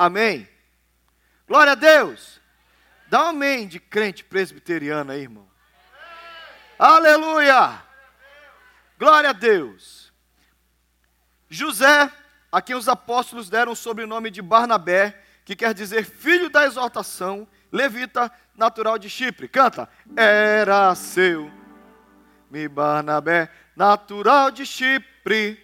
Amém. Glória a Deus. Dá um amém de crente presbiteriano aí, irmão. Aleluia. Glória a Deus. José, a quem os apóstolos deram o sobrenome de Barnabé, que quer dizer filho da exortação, levita, natural de Chipre. Canta. Era seu, me Barnabé, natural de Chipre,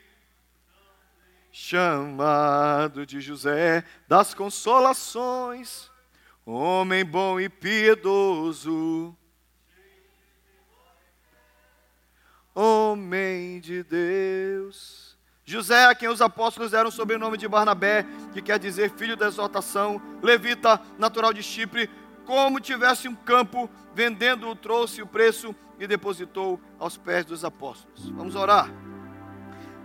chamado de José das consolações, homem bom e piedoso homem de Deus. José, a quem os apóstolos deram o sobrenome de Barnabé, que quer dizer filho da exortação, levita, natural de Chipre, como tivesse um campo, vendendo-o, trouxe o preço e depositou aos pés dos apóstolos. Vamos orar.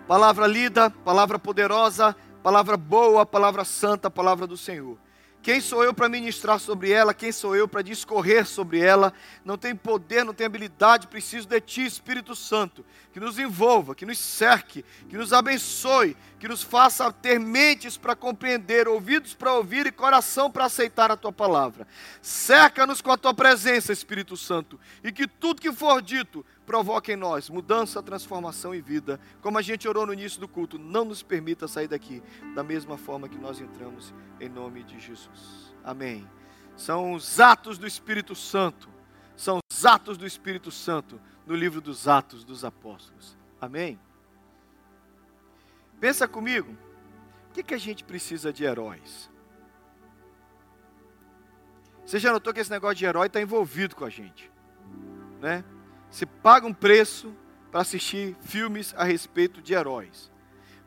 Palavra lida, palavra poderosa, palavra boa, palavra santa, palavra do Senhor. Quem sou eu para ministrar sobre ela? Quem sou eu para discorrer sobre ela? Não tem poder, não tem habilidade, preciso de Ti, Espírito Santo, que nos envolva, que nos cerque, que nos abençoe, que nos faça ter mentes para compreender, ouvidos para ouvir e coração para aceitar a Tua palavra. Cerca-nos com a Tua presença, Espírito Santo, e que tudo que for dito provoque em nós mudança, transformação e vida. Como a gente orou no início do culto, não nos permita sair daqui da mesma forma que nós entramos, em nome de Jesus. Amém. São os atos do Espírito Santo, são os atos do Espírito Santo no livro dos Atos dos Apóstolos. Amém? Pensa comigo, o que, que a gente precisa de heróis? Você já notou que esse negócio de herói está envolvido com a gente, né? Você paga um preço para assistir filmes a respeito de heróis.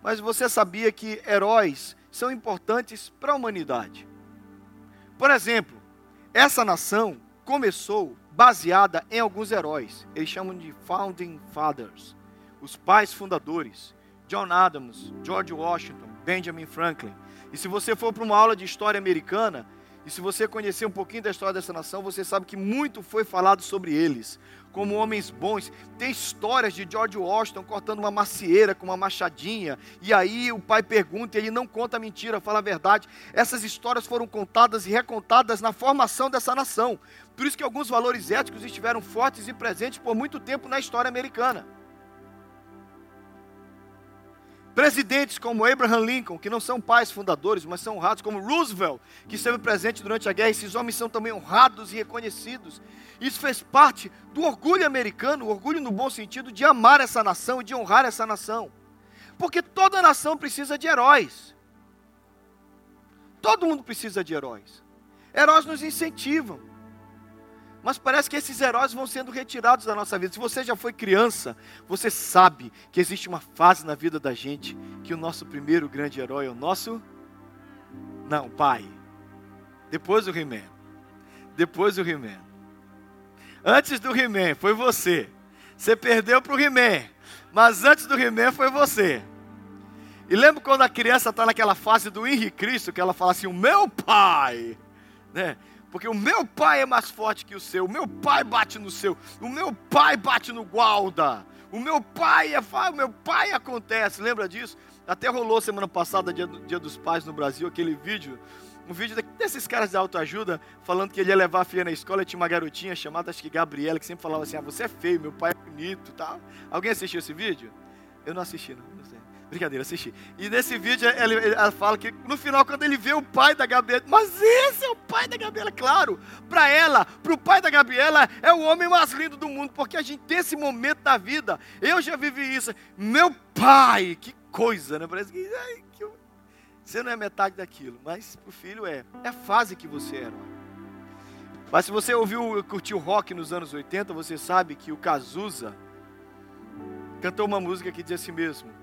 Mas você sabia que heróis são importantes para a humanidade? Por exemplo, essa nação começou baseada em alguns heróis. Eles chamam de Founding Fathers, os pais fundadores. John Adams, George Washington, Benjamin Franklin. E se você for para uma aula de história americana, e se você conhecer um pouquinho da história dessa nação, você sabe que muito foi falado sobre eles, como homens bons. Tem histórias de George Washington cortando uma macieira com uma machadinha, e aí o pai pergunta e ele não conta mentira, fala a verdade. Essas histórias foram contadas e recontadas na formação dessa nação. Por isso que alguns valores éticos estiveram fortes e presentes por muito tempo na história americana. Presidentes como Abraham Lincoln, que não são pais fundadores, mas são honrados, como Roosevelt, que esteve presente durante a guerra, esses homens são também honrados e reconhecidos. Isso fez parte do orgulho americano, orgulho no bom sentido de amar essa nação e de honrar essa nação. Porque toda nação precisa de heróis. Todo mundo precisa de heróis. Heróis nos incentivam. Mas parece que esses heróis vão sendo retirados da nossa vida. Se você já foi criança, você sabe que existe uma fase na vida da gente que o nosso primeiro grande herói é o nosso. Não, pai. Depois do He-Man. Depois do He-Man. Antes do He-Man foi você. Você perdeu para o He-Man. Mas antes do He-Man foi você. E lembra quando a criança está naquela fase do Henrique Cristo, que ela fala assim: O meu pai. Né? Porque o meu pai é mais forte que o seu. O meu pai bate no seu. O meu pai bate no gualda. O meu pai é. O meu pai acontece. Lembra disso? Até rolou semana passada, dia, dia dos pais no Brasil, aquele vídeo. Um vídeo desses caras de autoajuda falando que ele ia levar a filha na escola e tinha uma garotinha chamada, acho que Gabriela, que sempre falava assim: Ah, você é feio, meu pai é bonito tal. Alguém assistiu esse vídeo? Eu não assisti, não. Brincadeira, assisti. E nesse vídeo ela, ela, fala que no final, quando ele vê o pai da Gabriela, mas esse é o pai da Gabriela, claro. Para ela, para o pai da Gabriela, é o homem mais lindo do mundo, porque a gente tem esse momento da vida. Eu já vivi isso. Meu pai, que coisa, né? Parece que, ai, que você não é metade daquilo, mas para o filho é. É a fase que você era. Mas se você ouviu, curtiu rock nos anos 80, você sabe que o Cazuza cantou uma música que diz assim mesmo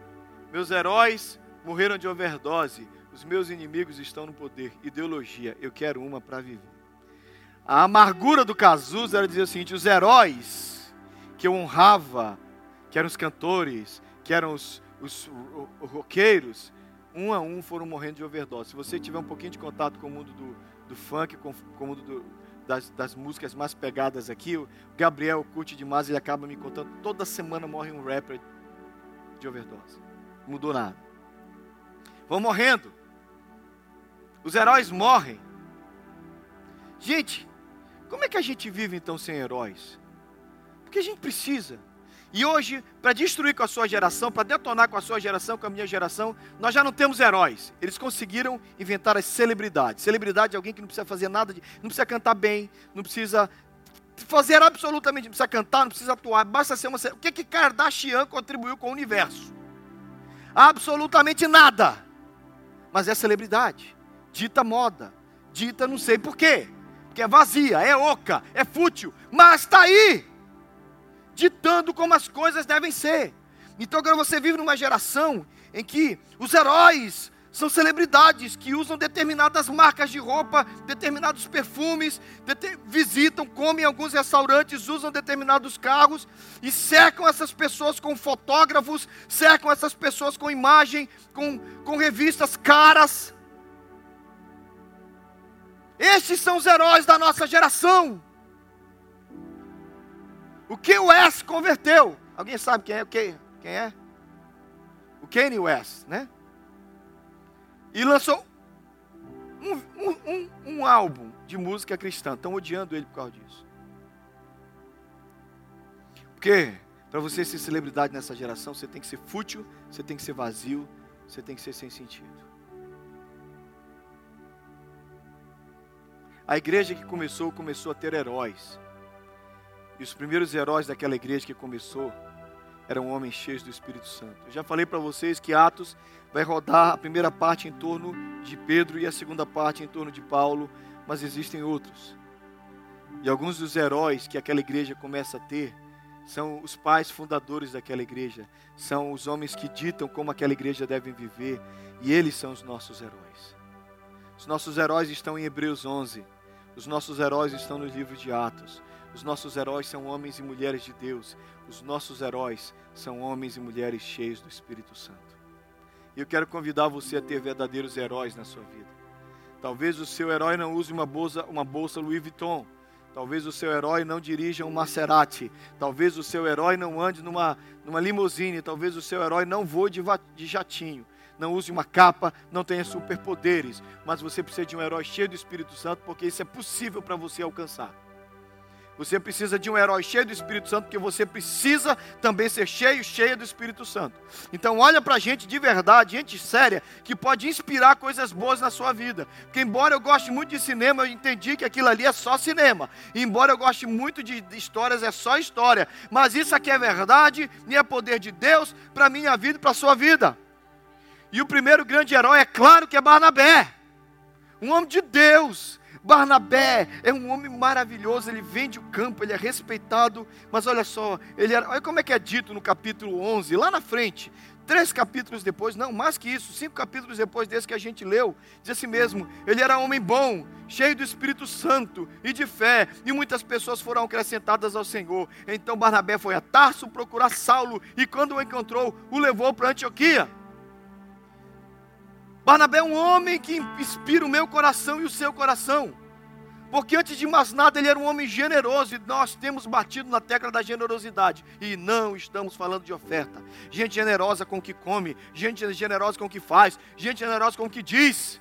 meus heróis morreram de overdose. Os meus inimigos estão no poder. Ideologia, eu quero uma para viver. A amargura do Cazuza era dizer o seguinte: os heróis que eu honrava, que eram os cantores, que eram os, os, os roqueiros, um a um foram morrendo de overdose. Se você tiver um pouquinho de contato com o mundo do, do funk, com, com o mundo do, das, das, músicas mais pegadas aqui, o Gabriel curte demais, ele acaba me contando, toda semana morre um rapper de overdose mudou nada. Vão morrendo. Os heróis morrem. Gente, como é que a gente vive então sem heróis? Porque a gente precisa. E hoje, para destruir com a sua geração, para detonar com a sua geração, com a minha geração, nós já não temos heróis. Eles conseguiram inventar as celebridades. Celebridade é alguém que não precisa fazer nada, de, não precisa cantar bem, não precisa fazer absolutamente, não precisa cantar, não precisa atuar, basta ser uma. O que que Kardashian contribuiu com o universo? Absolutamente nada. Mas é celebridade, dita moda, dita não sei por quê, porque é vazia, é oca, é fútil, mas está aí ditando como as coisas devem ser. Então agora você vive numa geração em que os heróis são celebridades que usam determinadas marcas de roupa, determinados perfumes, visitam, comem em alguns restaurantes, usam determinados carros e cercam essas pessoas com fotógrafos, cercam essas pessoas com imagem, com, com revistas caras. Estes são os heróis da nossa geração. O que o West converteu? Alguém sabe quem é? Quem é? O Kanye West, né? E lançou um, um, um, um álbum de música cristã. Estão odiando ele por causa disso. Porque para você ser celebridade nessa geração, você tem que ser fútil, você tem que ser vazio, você tem que ser sem sentido. A igreja que começou, começou a ter heróis. E os primeiros heróis daquela igreja que começou eram homens cheios do Espírito Santo. Eu já falei para vocês que Atos vai rodar a primeira parte em torno de Pedro e a segunda parte em torno de Paulo, mas existem outros. E alguns dos heróis que aquela igreja começa a ter são os pais fundadores daquela igreja, são os homens que ditam como aquela igreja deve viver, e eles são os nossos heróis. Os nossos heróis estão em Hebreus 11, os nossos heróis estão no livro de Atos. Os nossos heróis são homens e mulheres de Deus. Os nossos heróis são homens e mulheres cheios do Espírito Santo. Eu quero convidar você a ter verdadeiros heróis na sua vida. Talvez o seu herói não use uma bolsa, uma bolsa Louis Vuitton. Talvez o seu herói não dirija um Maserati. Talvez o seu herói não ande numa, numa limusine. Talvez o seu herói não voe de, de jatinho. Não use uma capa, não tenha superpoderes. Mas você precisa de um herói cheio do Espírito Santo, porque isso é possível para você alcançar. Você precisa de um herói cheio do Espírito Santo, porque você precisa também ser cheio, cheia do Espírito Santo. Então olha para gente de verdade, gente séria, que pode inspirar coisas boas na sua vida. Porque embora eu goste muito de cinema, eu entendi que aquilo ali é só cinema. E embora eu goste muito de histórias, é só história. Mas isso aqui é verdade e é poder de Deus para minha vida e para a sua vida. E o primeiro grande herói, é claro que é Barnabé. Um homem de Deus, Barnabé é um homem maravilhoso, ele vende o campo, ele é respeitado, mas olha só, ele era, olha como é que é dito no capítulo 11, lá na frente, três capítulos depois, não, mais que isso, cinco capítulos depois desse que a gente leu, diz assim mesmo: ele era homem bom, cheio do Espírito Santo e de fé, e muitas pessoas foram acrescentadas ao Senhor. Então Barnabé foi a Tarso procurar Saulo, e quando o encontrou, o levou para Antioquia. Barnabé é um homem que inspira o meu coração e o seu coração. Porque antes de mais nada ele era um homem generoso e nós temos batido na tecla da generosidade. E não estamos falando de oferta. Gente generosa com o que come, gente generosa com o que faz, gente generosa com o que diz.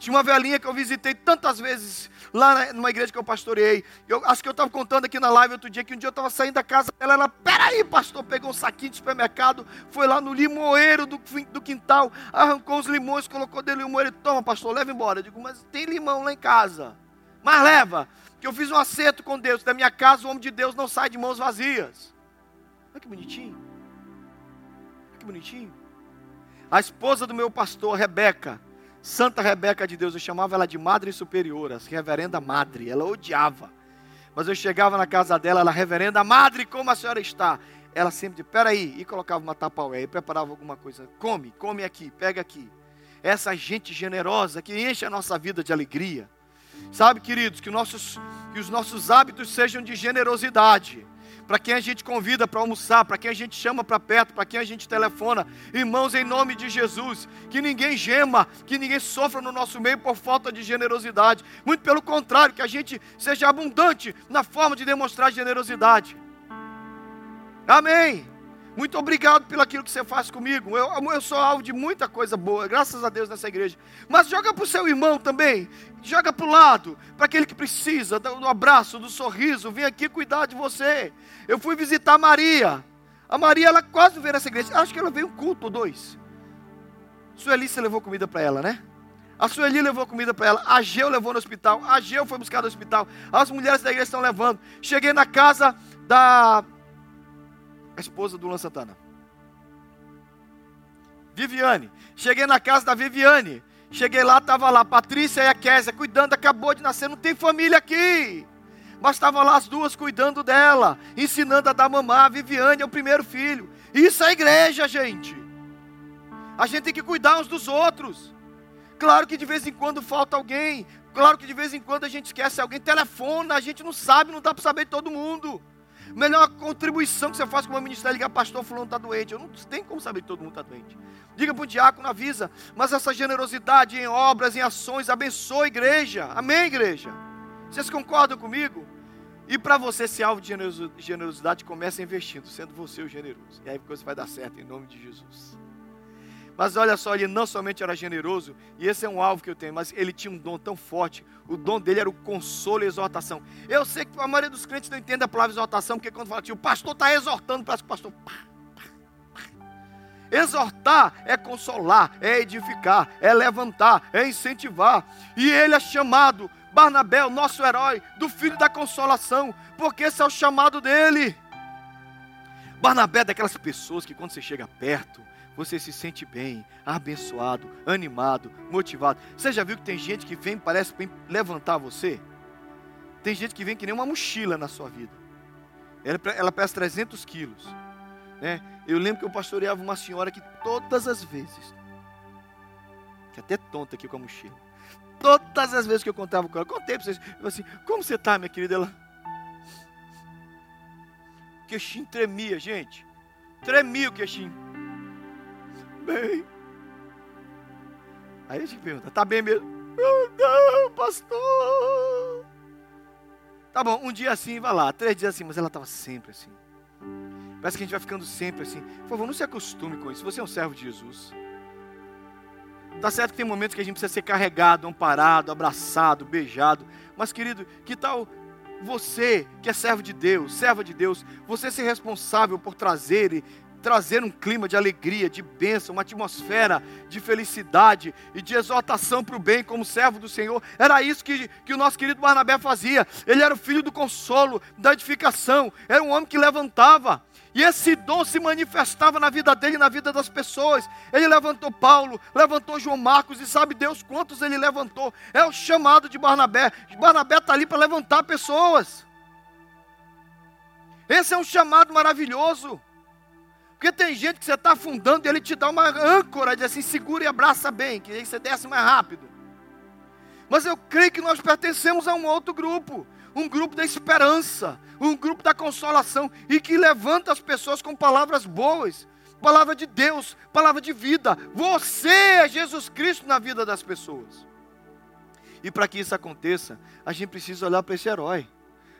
Tinha uma velhinha que eu visitei tantas vezes lá numa igreja que eu pastoreei. Eu acho que eu estava contando aqui na live outro dia que um dia eu estava saindo da casa dela. Ela, peraí, pastor, pegou um saquinho de supermercado, foi lá no limoeiro do, do quintal, arrancou os limões, colocou dentro do limoeiro. Toma, pastor, leva embora. Eu digo, mas tem limão lá em casa. Mas leva, que eu fiz um acerto com Deus. Da minha casa, o homem de Deus não sai de mãos vazias. Olha que bonitinho. Olha que bonitinho. A esposa do meu pastor, Rebeca Santa Rebeca de Deus, eu chamava ela de Madre Superiora, Reverenda Madre, ela odiava. Mas eu chegava na casa dela, ela, Reverenda Madre, como a senhora está? Ela sempre peraí, e colocava uma tapaué, e preparava alguma coisa, come, come aqui, pega aqui. Essa gente generosa que enche a nossa vida de alegria. Sabe, queridos, que, nossos, que os nossos hábitos sejam de generosidade para quem a gente convida para almoçar, para quem a gente chama para perto, para quem a gente telefona. Irmãos, em nome de Jesus, que ninguém gema, que ninguém sofra no nosso meio por falta de generosidade. Muito pelo contrário, que a gente seja abundante na forma de demonstrar generosidade. Amém. Muito obrigado pelo aquilo que você faz comigo. Eu, eu sou alvo de muita coisa boa, graças a Deus nessa igreja. Mas joga para o seu irmão também. Joga para o lado, para aquele que precisa do abraço, do sorriso. Vem aqui cuidar de você. Eu fui visitar a Maria. A Maria, ela quase veio nessa igreja. Acho que ela veio um culto ou dois. Sueli, você levou comida para ela, né? A Sueli levou comida para ela. A Geu levou no hospital. A Geu foi buscar no hospital. As mulheres da igreja estão levando. Cheguei na casa da esposa do Luan Santana. Viviane. Cheguei na casa da Viviane. Cheguei lá, estava lá Patrícia e a Késia cuidando, acabou de nascer, não tem família aqui. Mas estavam lá as duas cuidando dela, ensinando a dar mamar. A Viviane é o primeiro filho. Isso é igreja, gente. A gente tem que cuidar uns dos outros. Claro que de vez em quando falta alguém. Claro que de vez em quando a gente esquece alguém. Telefona, a gente não sabe, não dá para saber de todo mundo. Melhor contribuição que você faz com o ministério é ligar, pastor, fulano está doente. Eu não tenho como saber que todo mundo está doente. Diga para o diácono, avisa. Mas essa generosidade em obras, em ações, abençoa a igreja. Amém, igreja? Vocês concordam comigo? E para você ser alvo de generosidade, comece investindo, sendo você o generoso. E aí a coisa vai dar certo, em nome de Jesus. Mas olha só, ele não somente era generoso, e esse é um alvo que eu tenho, mas ele tinha um dom tão forte. O dom dele era o consolo e exortação. Eu sei que a maioria dos crentes não entende a palavra exortação, porque quando fala assim, o pastor está exortando, parece que o pastor. Pá, pá, pá. Exortar é consolar, é edificar, é levantar, é incentivar. E ele é chamado, Barnabé, o nosso herói, do filho da consolação, porque esse é o chamado dele. Barnabé é daquelas pessoas que quando você chega perto, você se sente bem, abençoado, animado, motivado. Você já viu que tem gente que vem, parece bem levantar você? Tem gente que vem que nem uma mochila na sua vida. Ela, ela pesa 300 quilos. Né? Eu lembro que eu pastoreava uma senhora que todas as vezes, que até tonta aqui com a mochila, todas as vezes que eu contava com ela, contei para vocês, eu assim, como você está, minha querida? Ela, queixinho tremia, gente. Tremia o queixinho bem. Aí a gente pergunta, tá bem mesmo? Não, não, pastor. Tá bom, um dia assim, vai lá, três dias assim, mas ela estava sempre assim. Parece que a gente vai ficando sempre assim. Por favor, não se acostume com isso. Você é um servo de Jesus. Tá certo que tem momentos que a gente precisa ser carregado, amparado, abraçado, beijado. Mas, querido, que tal você, que é servo de Deus, serva de Deus, você ser responsável por trazer e trazer um clima de alegria, de bênção, uma atmosfera de felicidade e de exaltação para o bem como servo do Senhor. Era isso que, que o nosso querido Barnabé fazia. Ele era o filho do consolo, da edificação, era um homem que levantava. E esse dom se manifestava na vida dele e na vida das pessoas. Ele levantou Paulo, levantou João Marcos, e sabe Deus quantos ele levantou. É o chamado de Barnabé. Barnabé está ali para levantar pessoas. Esse é um chamado maravilhoso. Porque tem gente que você está afundando e ele te dá uma âncora, diz assim, segura e abraça bem, que aí você desce mais rápido. Mas eu creio que nós pertencemos a um outro grupo, um grupo da esperança, um grupo da consolação, e que levanta as pessoas com palavras boas, palavra de Deus, palavra de vida. Você é Jesus Cristo na vida das pessoas. E para que isso aconteça, a gente precisa olhar para esse herói.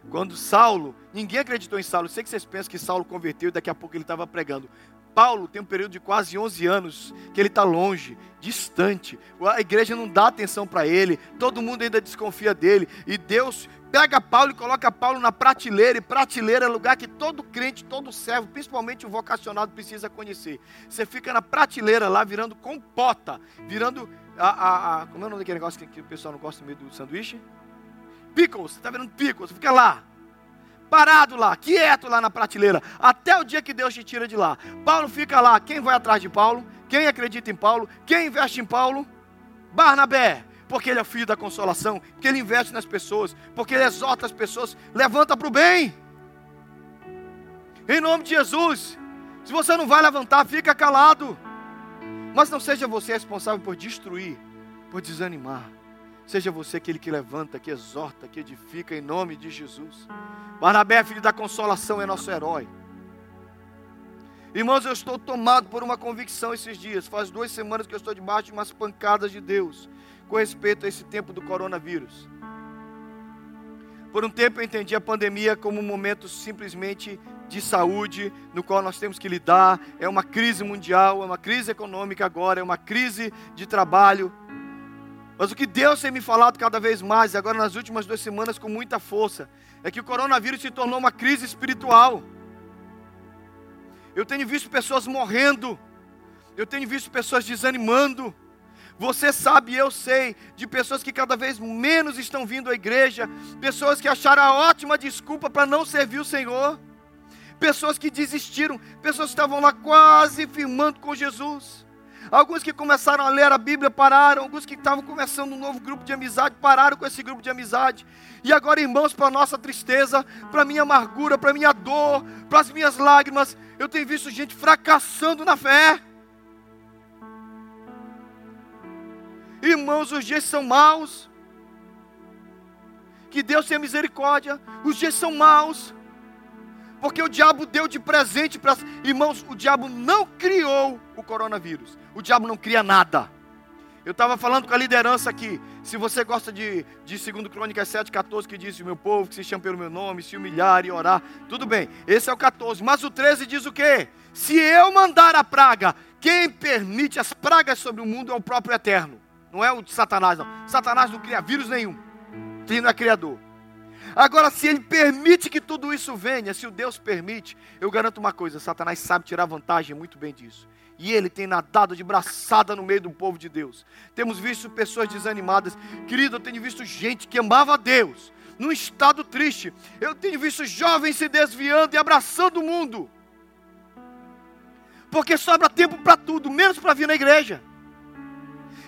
Quando Saulo, ninguém acreditou em Saulo. Eu sei que vocês pensam que Saulo converteu e daqui a pouco ele estava pregando. Paulo tem um período de quase 11 anos que ele está longe, distante. A igreja não dá atenção para ele. Todo mundo ainda desconfia dele. E Deus pega Paulo e coloca Paulo na prateleira. E prateleira é lugar que todo crente, todo servo, principalmente o vocacionado, precisa conhecer. Você fica na prateleira lá, virando compota, virando a, a, a como é o nome daquele negócio que, que o pessoal não gosta meio do sanduíche? Pickles, está vendo pickles? Fica lá, parado lá, quieto lá na prateleira, até o dia que Deus te tira de lá. Paulo fica lá, quem vai atrás de Paulo? Quem acredita em Paulo? Quem investe em Paulo? Barnabé, porque ele é filho da consolação, porque ele investe nas pessoas, porque ele exorta as pessoas, levanta para o bem. Em nome de Jesus. Se você não vai levantar, fica calado. Mas não seja você responsável por destruir, por desanimar. Seja você aquele que levanta, que exorta, que edifica em nome de Jesus. Barnabé, filho da consolação, é nosso herói. Irmãos, eu estou tomado por uma convicção esses dias. Faz duas semanas que eu estou debaixo de umas pancadas de Deus com respeito a esse tempo do coronavírus. Por um tempo eu entendi a pandemia como um momento simplesmente de saúde no qual nós temos que lidar, é uma crise mundial, é uma crise econômica agora, é uma crise de trabalho. Mas o que Deus tem me falado cada vez mais, agora nas últimas duas semanas com muita força, é que o coronavírus se tornou uma crise espiritual. Eu tenho visto pessoas morrendo, eu tenho visto pessoas desanimando. Você sabe, eu sei, de pessoas que cada vez menos estão vindo à igreja, pessoas que acharam a ótima desculpa para não servir o Senhor, pessoas que desistiram, pessoas que estavam lá quase firmando com Jesus. Alguns que começaram a ler a Bíblia pararam, alguns que estavam começando um novo grupo de amizade pararam com esse grupo de amizade. E agora, irmãos, para nossa tristeza, para minha amargura, para minha dor, para as minhas lágrimas, eu tenho visto gente fracassando na fé. Irmãos, os dias são maus. Que Deus tenha misericórdia. Os dias são maus. Porque o diabo deu de presente para. Irmãos, o diabo não criou o coronavírus. O diabo não cria nada. Eu estava falando com a liderança aqui. Se você gosta de, de 2 Crônicas 7, 14, que diz: O meu povo que se chama pelo meu nome, se humilhar e orar. Tudo bem, esse é o 14. Mas o 13 diz o quê? Se eu mandar a praga, quem permite as pragas sobre o mundo é o próprio Eterno. Não é o de Satanás, não. Satanás não cria vírus nenhum. Ele não é criador. Agora, se ele permite que tudo isso venha, se o Deus permite, eu garanto uma coisa: Satanás sabe tirar vantagem muito bem disso. E ele tem nadado de braçada no meio do povo de Deus. Temos visto pessoas desanimadas. Querido, eu tenho visto gente que amava a Deus, num estado triste. Eu tenho visto jovens se desviando e abraçando o mundo. Porque sobra tempo para tudo, menos para vir na igreja.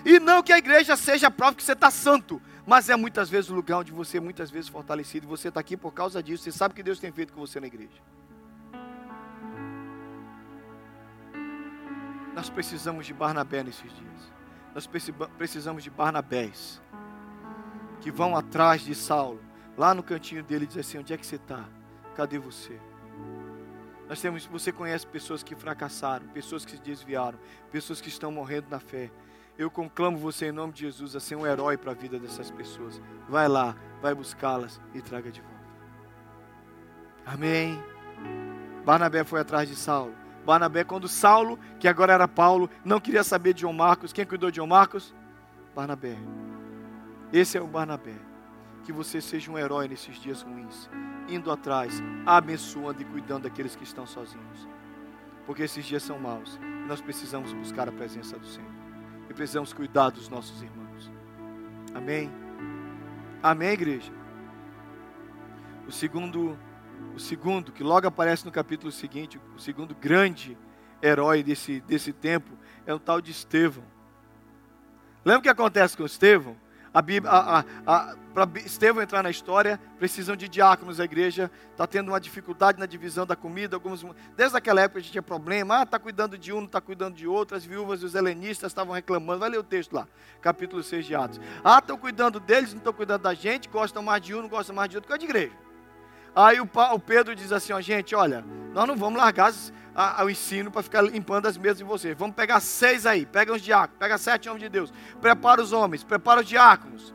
E não que a igreja seja a prova que você está santo, mas é muitas vezes o lugar onde você é muitas vezes fortalecido. Você está aqui por causa disso. Você sabe o que Deus tem feito com você na igreja. Nós precisamos de Barnabé nesses dias. Nós precisamos de Barnabés que vão atrás de Saulo, lá no cantinho dele, dizem assim: onde é que você está? Cadê você? Nós temos, você conhece pessoas que fracassaram, pessoas que se desviaram, pessoas que estão morrendo na fé. Eu conclamo você em nome de Jesus a ser um herói para a vida dessas pessoas. Vai lá, vai buscá-las e traga de volta. Amém. Barnabé foi atrás de Saulo. Barnabé, quando Saulo, que agora era Paulo, não queria saber de João Marcos, quem cuidou de João Marcos? Barnabé. Esse é o Barnabé. Que você seja um herói nesses dias ruins, indo atrás, abençoando e cuidando daqueles que estão sozinhos. Porque esses dias são maus e nós precisamos buscar a presença do Senhor e precisamos cuidar dos nossos irmãos. Amém? Amém, igreja? O segundo, o segundo, que logo aparece no capítulo seguinte, o segundo grande herói desse, desse tempo é o tal de Estevão. Lembra o que acontece com Estevão? Para Estevão entrar na história, precisam de diáconos. A igreja está tendo uma dificuldade na divisão da comida. Alguns, desde aquela época a gente tinha problema. Ah, está cuidando de um, não está cuidando de outro. As viúvas e os helenistas estavam reclamando. Vai ler o texto lá, capítulo 6 de Atos. Ah, estão cuidando deles, não estão cuidando da gente. Gostam mais de um, não gostam mais de outro, que é de igreja. Aí o, o Pedro diz assim: ó, gente, olha, nós não vamos largar o ensino para ficar limpando as mesas de vocês. Vamos pegar seis aí, pega os diáconos, pega sete homens de Deus, prepara os homens, prepara os diáconos.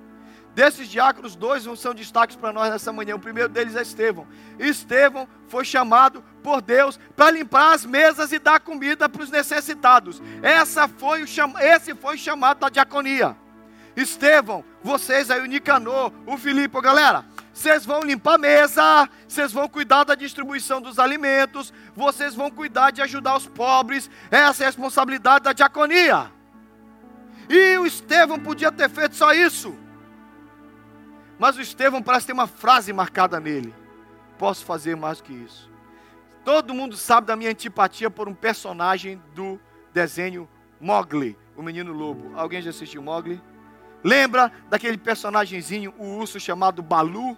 Desses diáconos, dois são destaques para nós nessa manhã. O primeiro deles é Estevão. Estevão foi chamado por Deus para limpar as mesas e dar comida para os necessitados. Essa foi o cham... Esse foi o chamado da diaconia. Estevão, vocês aí, o Nicanor, o Filipe, galera, vocês vão limpar a mesa, vocês vão cuidar da distribuição dos alimentos, vocês vão cuidar de ajudar os pobres. Essa é a responsabilidade da diaconia. E o Estevão podia ter feito só isso. Mas o Estevão parece ter uma frase marcada nele: Posso fazer mais do que isso. Todo mundo sabe da minha antipatia por um personagem do desenho Mogli, o menino lobo. Alguém já assistiu Mogli? Lembra daquele personagemzinho, o urso chamado Balu?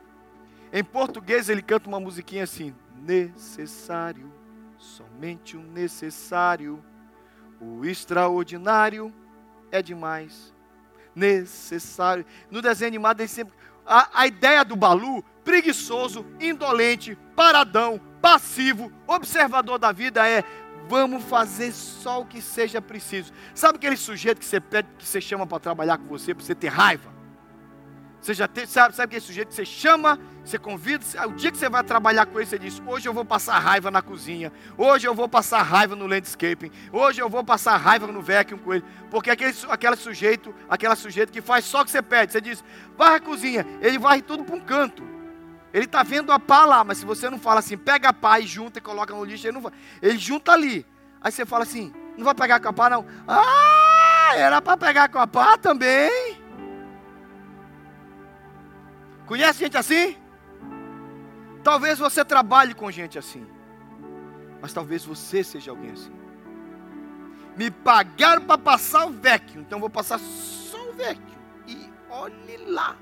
Em português ele canta uma musiquinha assim: Necessário, somente o necessário, o extraordinário é demais. Necessário. No desenho animado ele sempre. A, a ideia do Balu, preguiçoso, indolente, paradão, passivo, observador da vida é vamos fazer só o que seja preciso. Sabe aquele sujeito que você pede, que você chama para trabalhar com você, para você ter raiva? Você já tem, sabe, sabe aquele sujeito que você chama, você convida, o dia que você vai trabalhar com ele, você diz: Hoje eu vou passar raiva na cozinha, hoje eu vou passar raiva no landscaping, hoje eu vou passar raiva no vacuum com ele, porque aquele, aquele sujeito, aquela sujeito que faz só o que você pede, você diz: Varra a cozinha, ele varre tudo para um canto. Ele está vendo a pá lá, mas se você não fala assim, pega a pá e junta e coloca no lixo, ele não vai. Ele junta ali. Aí você fala assim: Não vai pegar com a pá, não. Ah, era para pegar com a pá também. Conhece gente assim? Talvez você trabalhe com gente assim. Mas talvez você seja alguém assim. Me pagaram para passar o vecchio, então vou passar só o vecchio. E olhe lá.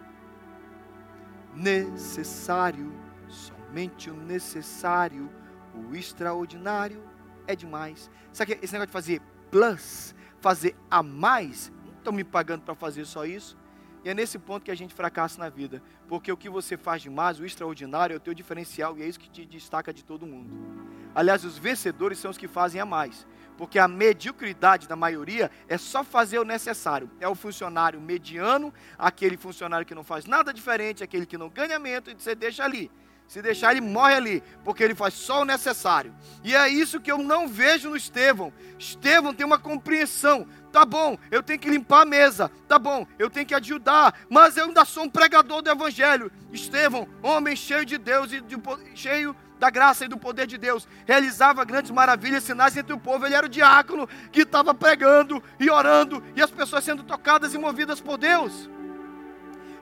Necessário, somente o necessário, o extraordinário é demais. Sabe esse negócio de fazer plus, fazer a mais? Não estão me pagando para fazer só isso? É nesse ponto que a gente fracassa na vida. Porque o que você faz demais, o extraordinário, é o teu diferencial e é isso que te destaca de todo mundo. Aliás, os vencedores são os que fazem a mais. Porque a mediocridade da maioria é só fazer o necessário. É o funcionário mediano, aquele funcionário que não faz nada diferente, aquele que não ganha aumento, e você deixa ali. Se deixar, ele morre ali, porque ele faz só o necessário. E é isso que eu não vejo no Estevão. Estevão tem uma compreensão. Tá bom, eu tenho que limpar a mesa. Tá bom, eu tenho que ajudar. Mas eu ainda sou um pregador do Evangelho. Estevão, homem cheio de Deus e de, cheio da graça e do poder de Deus, realizava grandes maravilhas, sinais entre o povo. Ele era o diácono que estava pregando e orando, e as pessoas sendo tocadas e movidas por Deus.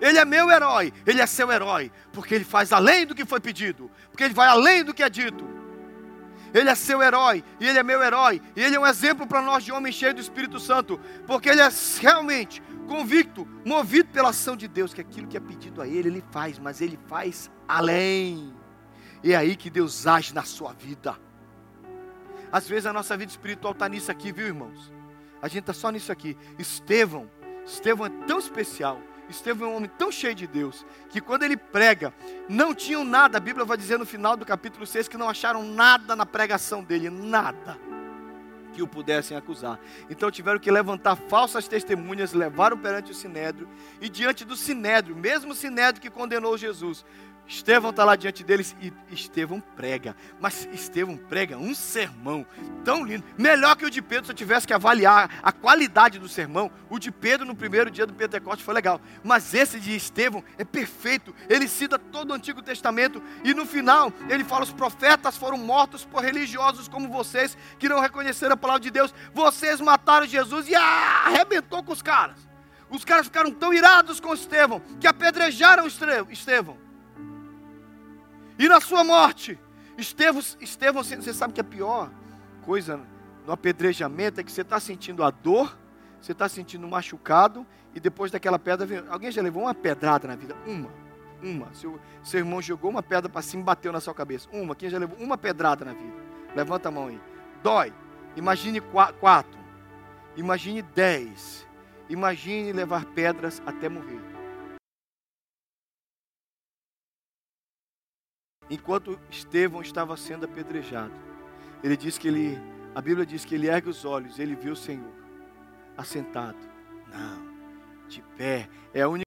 Ele é meu herói, ele é seu herói, porque ele faz além do que foi pedido, porque ele vai além do que é dito. Ele é seu herói, e ele é meu herói, e ele é um exemplo para nós de homem cheio do Espírito Santo, porque ele é realmente convicto, movido pela ação de Deus, que aquilo que é pedido a ele, ele faz, mas ele faz além. E é aí que Deus age na sua vida. Às vezes a nossa vida espiritual está nisso aqui, viu irmãos? A gente está só nisso aqui. Estevão, Estevão é tão especial Estevão é um homem tão cheio de Deus, que quando ele prega, não tinham nada, a Bíblia vai dizer no final do capítulo 6 que não acharam nada na pregação dele, nada que o pudessem acusar. Então tiveram que levantar falsas testemunhas, levaram perante o sinédrio, e diante do sinédrio, mesmo sinédrio que condenou Jesus, Estevão está lá diante deles e Estevão prega. Mas Estevão prega um sermão tão lindo. Melhor que o de Pedro, se eu tivesse que avaliar a qualidade do sermão. O de Pedro no primeiro dia do Pentecoste foi legal. Mas esse de Estevão é perfeito. Ele cita todo o Antigo Testamento. E no final, ele fala: os profetas foram mortos por religiosos como vocês, que não reconheceram a palavra de Deus. Vocês mataram Jesus e arrebentou com os caras. Os caras ficaram tão irados com Estevão que apedrejaram Estevão. E na sua morte, Estevão, Estevão você sabe que a pior coisa no apedrejamento é que você está sentindo a dor, você está sentindo machucado, e depois daquela pedra, alguém já levou uma pedrada na vida? Uma, uma. Seu, seu irmão jogou uma pedra para cima e bateu na sua cabeça. Uma, quem já levou uma pedrada na vida? Levanta a mão aí. Dói. Imagine quatro. Imagine dez. Imagine levar pedras até morrer. Enquanto Estevão estava sendo apedrejado. Ele diz que ele, a Bíblia diz que ele ergue os olhos, ele viu o Senhor assentado. Não, de pé. É a única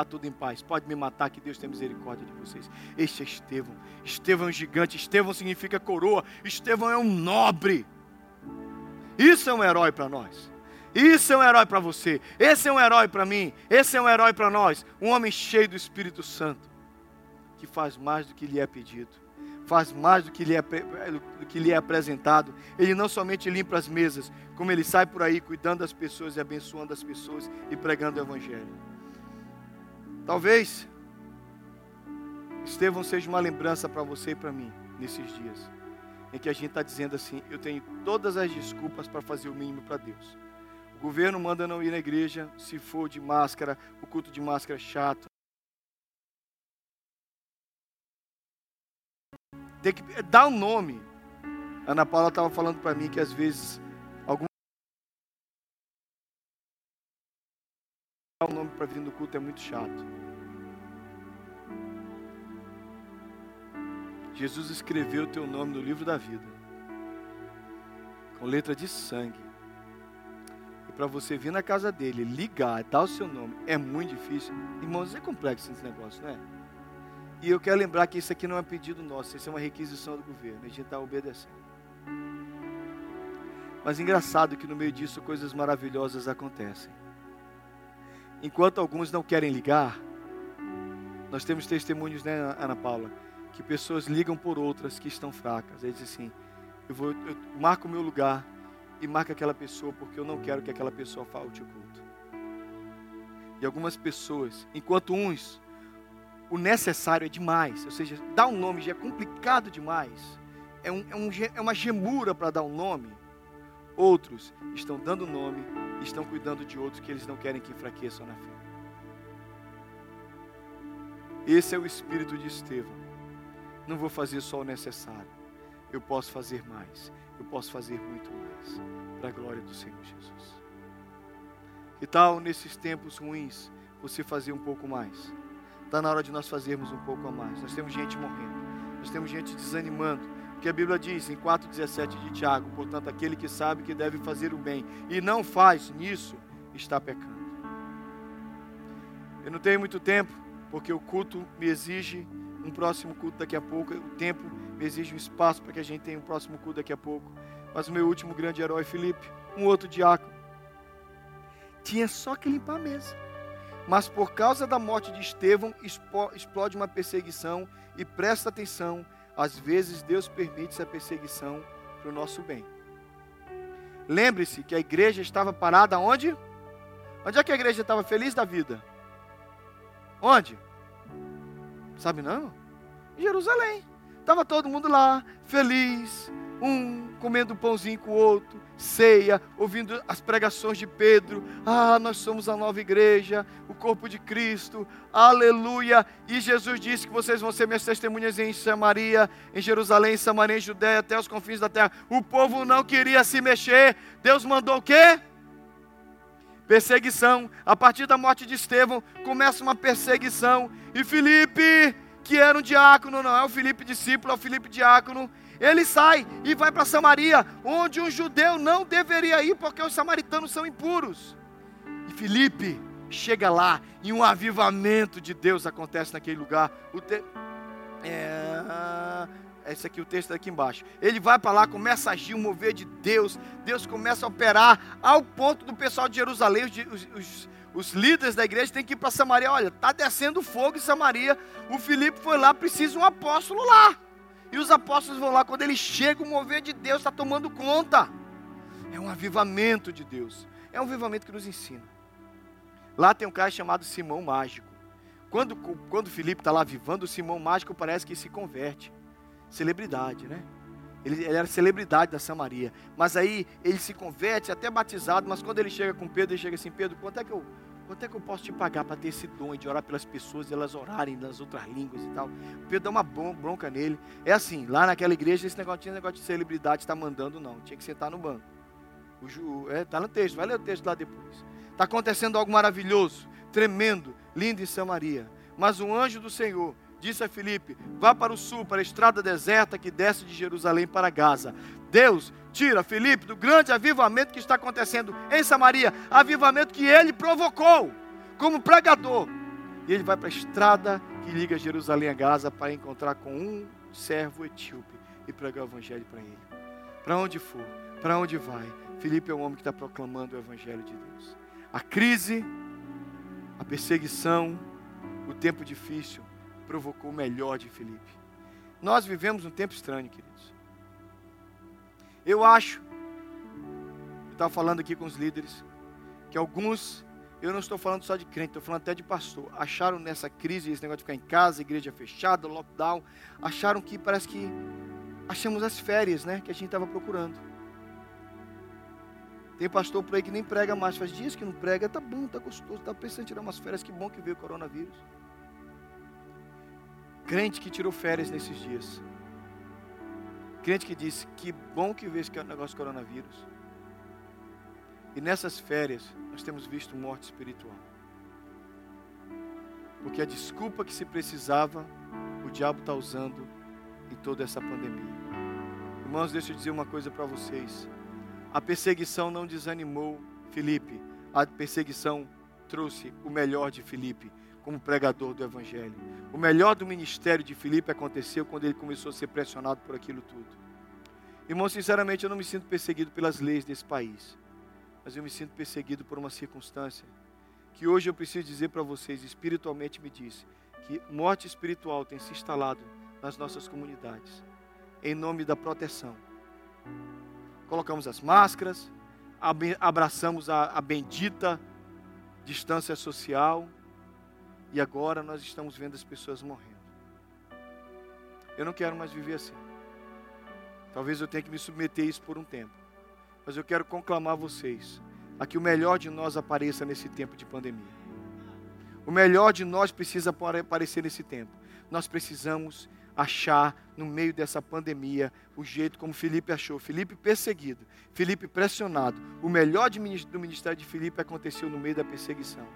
está tudo em paz. Pode me matar, que Deus tem misericórdia de vocês. Este é Estevão. Estevão é um gigante. Estevão significa coroa. Estevão é um nobre. Isso é um herói para nós. Isso é um herói para você. Esse é um herói para mim. Esse é um herói para nós. Um homem cheio do Espírito Santo. Que faz mais do que lhe é pedido. Faz mais do que lhe é, do que lhe é apresentado. Ele não somente limpa as mesas, como ele sai por aí cuidando das pessoas e abençoando as pessoas e pregando o Evangelho. Talvez Estevão seja uma lembrança para você e para mim nesses dias, em que a gente está dizendo assim: eu tenho todas as desculpas para fazer o mínimo para Deus. O governo manda não ir na igreja, se for de máscara, o culto de máscara é chato. Tem que dar um nome. Ana Paula estava falando para mim que às vezes um nome para vir no culto é muito chato. Jesus escreveu o teu nome no livro da vida, com letra de sangue. E para você vir na casa dele, ligar, dar o seu nome, é muito difícil. Irmãos, é complexo esse negócio, não é? E eu quero lembrar que isso aqui não é pedido nosso, isso é uma requisição do governo, a gente está obedecendo. Mas engraçado que no meio disso coisas maravilhosas acontecem. Enquanto alguns não querem ligar, nós temos testemunhos, né, Ana Paula? Que pessoas ligam por outras que estão fracas. Eles dizem assim: eu, vou, eu marco o meu lugar e marco aquela pessoa porque eu não quero que aquela pessoa falte o culto. E algumas pessoas, enquanto uns, o necessário é demais, ou seja, dar um nome já é complicado demais, é, um, é, um, é uma gemura para dar um nome. Outros estão dando nome, estão cuidando de outros que eles não querem que enfraqueçam na fé. Esse é o espírito de Estevão. Não vou fazer só o necessário. Eu posso fazer mais. Eu posso fazer muito mais. Para a glória do Senhor Jesus. Que tal nesses tempos ruins você fazer um pouco mais? Está na hora de nós fazermos um pouco a mais. Nós temos gente morrendo. Nós temos gente desanimando. Porque a Bíblia diz em 4,17 de Tiago: portanto, aquele que sabe que deve fazer o bem e não faz nisso, está pecando. Eu não tenho muito tempo porque o culto me exige um próximo culto daqui a pouco, o tempo me exige um espaço para que a gente tenha um próximo culto daqui a pouco. Mas o meu último grande herói, Felipe, um outro diácono, tinha só que limpar a mesa. Mas por causa da morte de Estevão, explode uma perseguição e presta atenção, às vezes Deus permite essa perseguição para o nosso bem. Lembre-se que a igreja estava parada onde? Onde é que a igreja estava feliz da vida? Onde? Sabe não? Em Jerusalém. Estava todo mundo lá, feliz, um comendo pãozinho com o outro, ceia, ouvindo as pregações de Pedro. Ah, nós somos a nova igreja, o corpo de Cristo, aleluia. E Jesus disse que vocês vão ser minhas testemunhas em Samaria, em Jerusalém, em Samaria, em Judéia, até os confins da terra. O povo não queria se mexer. Deus mandou o quê? perseguição. A partir da morte de Estevão, começa uma perseguição. E Filipe, que era um diácono, não é o Filipe discípulo, é o Filipe diácono, ele sai e vai para Samaria, onde um judeu não deveria ir, porque os samaritanos são impuros. E Filipe chega lá e um avivamento de Deus acontece naquele lugar. O te... é... Esse aqui, o texto aqui embaixo. Ele vai para lá, começa a agir, mover de Deus. Deus começa a operar ao ponto do pessoal de Jerusalém, os, os, os líderes da igreja têm que ir para Samaria. Olha, está descendo fogo em Samaria. O Filipe foi lá, precisa um apóstolo lá. E os apóstolos vão lá. Quando ele chega, o mover de Deus está tomando conta. É um avivamento de Deus. É um avivamento que nos ensina. Lá tem um cara chamado Simão Mágico. Quando, quando Filipe está lá vivando, o Simão Mágico parece que se converte celebridade, né? Ele, ele, era celebridade da Samaria. Mas aí ele se converte, até batizado, mas quando ele chega com Pedro, ele chega assim, Pedro, quanto é que eu, quanto é que eu posso te pagar para ter esse dom de orar pelas pessoas e elas orarem nas outras línguas e tal? Pedro dá uma bronca nele. É assim, lá naquela igreja, esse negócio tinha negócio de celebridade, está mandando, não. Tinha que sentar no banco. Está é, tá no texto, vai ler o texto lá depois. Está acontecendo algo maravilhoso, tremendo, lindo em Samaria. Mas um anjo do Senhor disse a Filipe: Vá para o sul, para a estrada deserta que desce de Jerusalém para Gaza. Deus tira Filipe do grande avivamento que está acontecendo em Samaria, avivamento que ele provocou como pregador. E ele vai para a estrada que liga Jerusalém a Gaza para encontrar com um servo etíope e pregar o evangelho para ele. Para onde for, para onde vai, Filipe é um homem que está proclamando o evangelho de Deus. A crise, a perseguição, o tempo difícil provocou o melhor de Felipe. Nós vivemos um tempo estranho, queridos. Eu acho, eu estava falando aqui com os líderes, que alguns, eu não estou falando só de crente, estou falando até de pastor, acharam nessa crise, esse negócio de ficar em casa, igreja fechada, lockdown, acharam que parece que achamos as férias, né, que a gente estava procurando. Tem pastor por aí que nem prega mais, faz dias que não prega, tá bom, tá gostoso, tá pensando em tirar umas férias, que bom que veio o coronavírus. Crente que tirou férias nesses dias. Crente que disse: Que bom que veio esse negócio coronavírus. E nessas férias, nós temos visto morte espiritual. Porque a desculpa que se precisava, o diabo está usando em toda essa pandemia. Irmãos, deixa eu dizer uma coisa para vocês. A perseguição não desanimou Felipe, a perseguição trouxe o melhor de Felipe como pregador do Evangelho. O melhor do ministério de Filipe aconteceu quando ele começou a ser pressionado por aquilo tudo. Irmão, sinceramente, eu não me sinto perseguido pelas leis desse país, mas eu me sinto perseguido por uma circunstância que hoje eu preciso dizer para vocês, espiritualmente me disse, que morte espiritual tem se instalado nas nossas comunidades, em nome da proteção. Colocamos as máscaras, abraçamos a, a bendita distância social, e agora nós estamos vendo as pessoas morrendo. Eu não quero mais viver assim. Talvez eu tenha que me submeter a isso por um tempo. Mas eu quero conclamar vocês a que o melhor de nós apareça nesse tempo de pandemia. O melhor de nós precisa aparecer nesse tempo. Nós precisamos achar no meio dessa pandemia o jeito como Felipe achou. Felipe perseguido, Felipe pressionado. O melhor do ministério de Felipe aconteceu no meio da perseguição.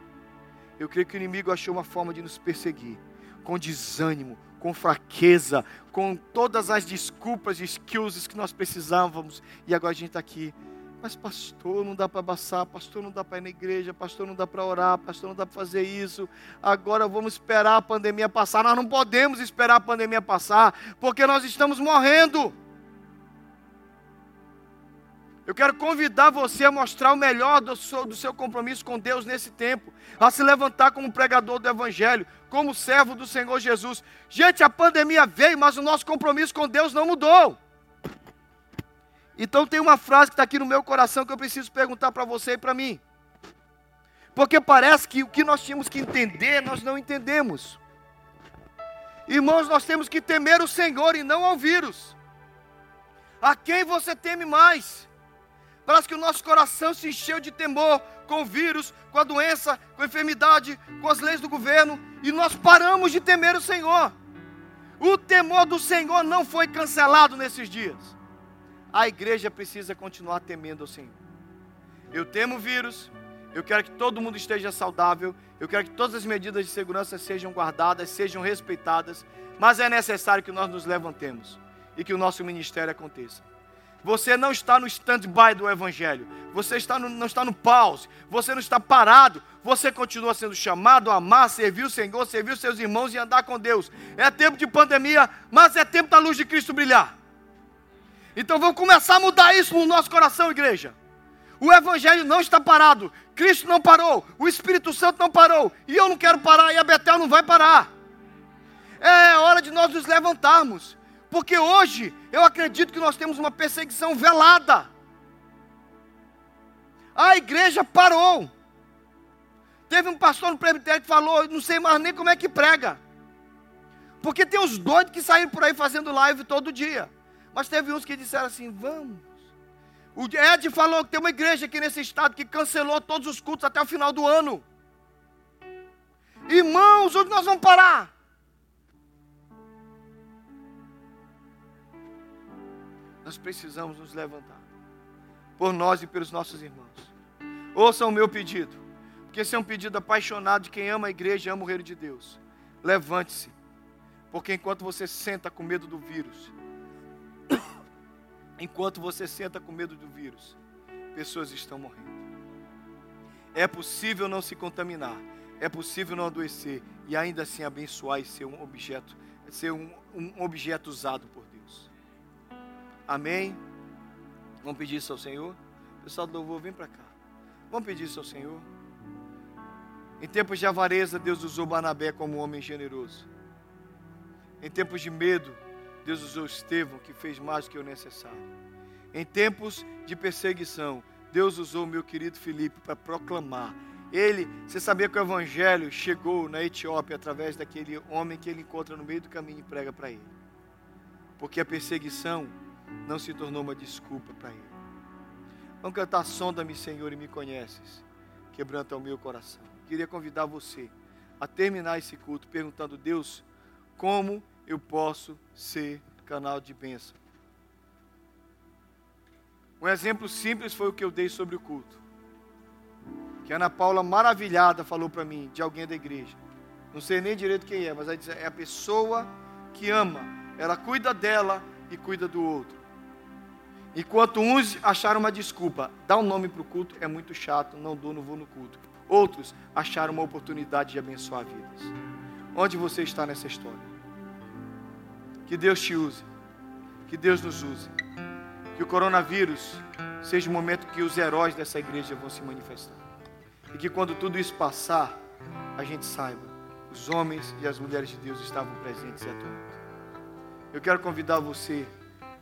Eu creio que o inimigo achou uma forma de nos perseguir, com desânimo, com fraqueza, com todas as desculpas e excuses que nós precisávamos. E agora a gente está aqui. Mas, pastor, não dá para abraçar, pastor, não dá para ir na igreja, pastor, não dá para orar, pastor, não dá para fazer isso. Agora vamos esperar a pandemia passar. Nós não podemos esperar a pandemia passar, porque nós estamos morrendo. Eu quero convidar você a mostrar o melhor do seu, do seu compromisso com Deus nesse tempo, a se levantar como pregador do Evangelho, como servo do Senhor Jesus. Gente, a pandemia veio, mas o nosso compromisso com Deus não mudou. Então tem uma frase que está aqui no meu coração que eu preciso perguntar para você e para mim. Porque parece que o que nós tínhamos que entender, nós não entendemos. Irmãos, nós temos que temer o Senhor e não ao vírus. A quem você teme mais? Parece que o nosso coração se encheu de temor com o vírus, com a doença, com a enfermidade, com as leis do governo, e nós paramos de temer o Senhor. O temor do Senhor não foi cancelado nesses dias. A igreja precisa continuar temendo o Senhor. Eu temo o vírus, eu quero que todo mundo esteja saudável, eu quero que todas as medidas de segurança sejam guardadas, sejam respeitadas, mas é necessário que nós nos levantemos e que o nosso ministério aconteça. Você não está no stand-by do Evangelho. Você está no, não está no pause. Você não está parado. Você continua sendo chamado a amar, servir o Senhor, servir os seus irmãos e andar com Deus. É tempo de pandemia, mas é tempo da luz de Cristo brilhar. Então vamos começar a mudar isso no nosso coração, igreja. O Evangelho não está parado. Cristo não parou. O Espírito Santo não parou. E eu não quero parar. E a Betel não vai parar. É hora de nós nos levantarmos. Porque hoje eu acredito que nós temos uma perseguição velada. A igreja parou. Teve um pastor no presbitério que falou, não sei mais nem como é que prega. Porque tem os doidos que saem por aí fazendo live todo dia. Mas teve uns que disseram assim: vamos. O Ed falou que tem uma igreja aqui nesse estado que cancelou todos os cultos até o final do ano. Irmãos, onde nós vamos parar? Nós precisamos nos levantar. Por nós e pelos nossos irmãos. Ouçam o meu pedido. Porque esse é um pedido apaixonado de quem ama a igreja e ama o reino de Deus. Levante-se. Porque enquanto você senta com medo do vírus, enquanto você senta com medo do vírus, pessoas estão morrendo. É possível não se contaminar, é possível não adoecer e ainda assim abençoar e ser um objeto, ser um, um objeto usado por Amém? Vamos pedir isso ao Senhor? Pessoal do louvor, vem para cá. Vamos pedir isso ao Senhor? Em tempos de avareza, Deus usou Barnabé como um homem generoso. Em tempos de medo, Deus usou Estevão, que fez mais do que o necessário. Em tempos de perseguição, Deus usou meu querido Filipe para proclamar. Ele, você sabia que o evangelho chegou na Etiópia através daquele homem que ele encontra no meio do caminho e prega para ele. Porque a perseguição não se tornou uma desculpa para ele. Vamos cantar Sonda-me, Senhor, e me conheces. Quebranta o meu coração. Queria convidar você a terminar esse culto perguntando: Deus, como eu posso ser canal de bênção? Um exemplo simples foi o que eu dei sobre o culto. Que a Ana Paula, maravilhada, falou para mim, de alguém da igreja. Não sei nem direito quem é, mas é a pessoa que ama, ela cuida dela e cuida do outro. Enquanto uns acharam uma desculpa, dar um nome para o culto é muito chato, não dou, não vou no culto. Outros acharam uma oportunidade de abençoar vidas. Onde você está nessa história? Que Deus te use, que Deus nos use, que o coronavírus seja o momento que os heróis dessa igreja vão se manifestar. E que quando tudo isso passar, a gente saiba, os homens e as mulheres de Deus estavam presentes e atuando. Eu quero convidar você,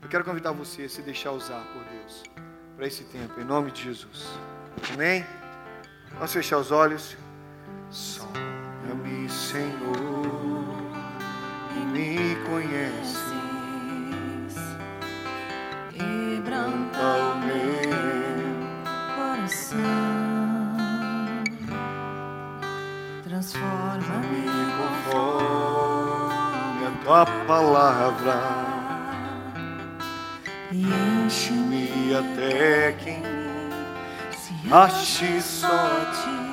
eu quero convidar você a se deixar usar por Deus para esse tempo, em nome de Jesus. Amém? Vamos fechar os olhos. Sonha-me, Senhor, e me conheces. Quebranta tua palavra. e enche-me até quem se ache só a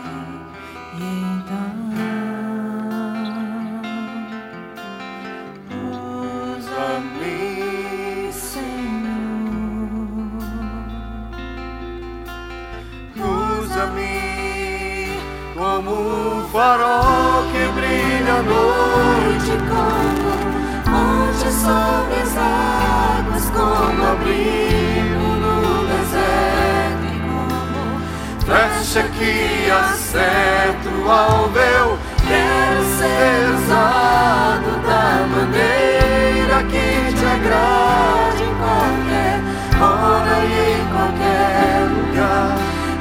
Flecha que acerta o alveu. quero ser usado da maneira que te agrade em qualquer hora e em qualquer lugar.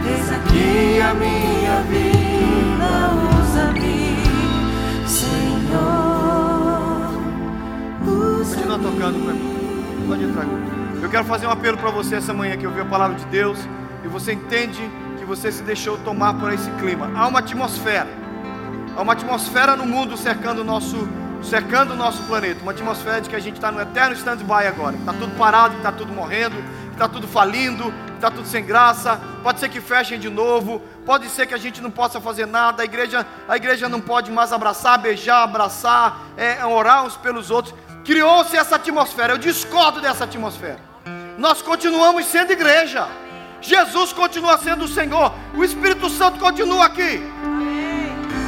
Eis aqui a minha vida, usa-me, Senhor. Continua tocando para mim. Pode entrar. Eu quero fazer um apelo para você essa manhã que ouviu a palavra de Deus e você entende você se deixou tomar por esse clima. Há uma atmosfera. Há uma atmosfera no mundo cercando o nosso, cercando o nosso planeta. Uma atmosfera de que a gente está no eterno stand-by agora. Está tudo parado, está tudo morrendo, está tudo falindo, está tudo sem graça. Pode ser que fechem de novo. Pode ser que a gente não possa fazer nada. A igreja, a igreja não pode mais abraçar, beijar, abraçar, é, orar uns pelos outros. Criou-se essa atmosfera. Eu discordo dessa atmosfera. Nós continuamos sendo igreja. Jesus continua sendo o Senhor. O Espírito Santo continua aqui.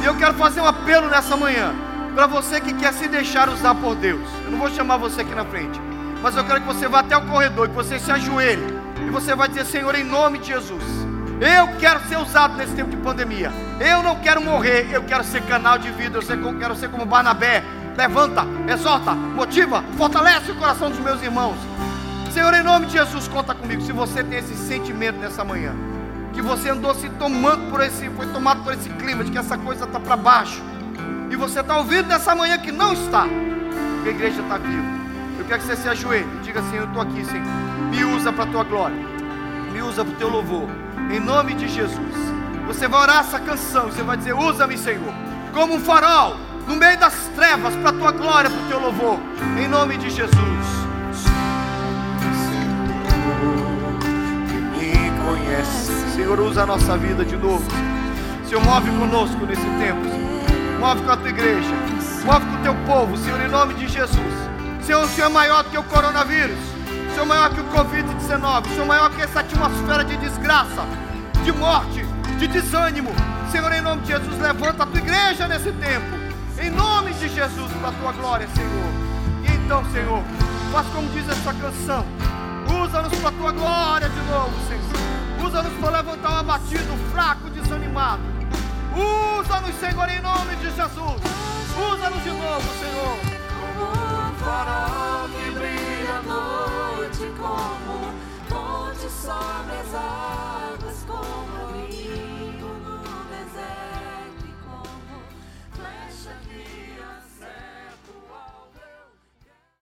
E eu quero fazer um apelo nessa manhã para você que quer se deixar usar por Deus. Eu não vou chamar você aqui na frente, mas eu quero que você vá até o corredor, que você se ajoelhe e você vai dizer: Senhor, em nome de Jesus, eu quero ser usado nesse tempo de pandemia. Eu não quero morrer, eu quero ser canal de vida. Eu quero ser como Barnabé. Levanta, exorta, motiva, fortalece o coração dos meus irmãos. Senhor, em nome de Jesus, conta comigo. Se você tem esse sentimento nessa manhã, que você andou se tomando por esse, foi tomado por esse clima de que essa coisa está para baixo, e você está ouvindo nessa manhã que não está, porque a igreja está viva. Eu quero que você se ajoelhe e diga assim: Eu estou aqui, Senhor. Me usa para a tua glória, me usa para o teu louvor, em nome de Jesus. Você vai orar essa canção, você vai dizer: Usa-me, Senhor, como um farol no meio das trevas, para a tua glória, para o teu louvor, em nome de Jesus. Conhece. Senhor, usa a nossa vida de novo. Senhor, move conosco nesse tempo. Senhor. Move com a tua igreja. Move com o teu povo, Senhor, em nome de Jesus. Senhor, o Senhor é maior do que o coronavírus. O Senhor é maior que o Covid-19. O Senhor é maior que essa atmosfera de desgraça, de morte, de desânimo. Senhor, em nome de Jesus, levanta a tua igreja nesse tempo. Em nome de Jesus, para a tua glória, Senhor. E então, Senhor, faz como diz essa canção. Usa-nos para a tua glória de novo, Senhor. Usa-nos para levantar o abatido, fraco, desanimado. Usa-nos, Senhor, em nome de Jesus. Usa-nos de novo, Senhor. Como um farol que brilha à noite, como ponte sobre as águas.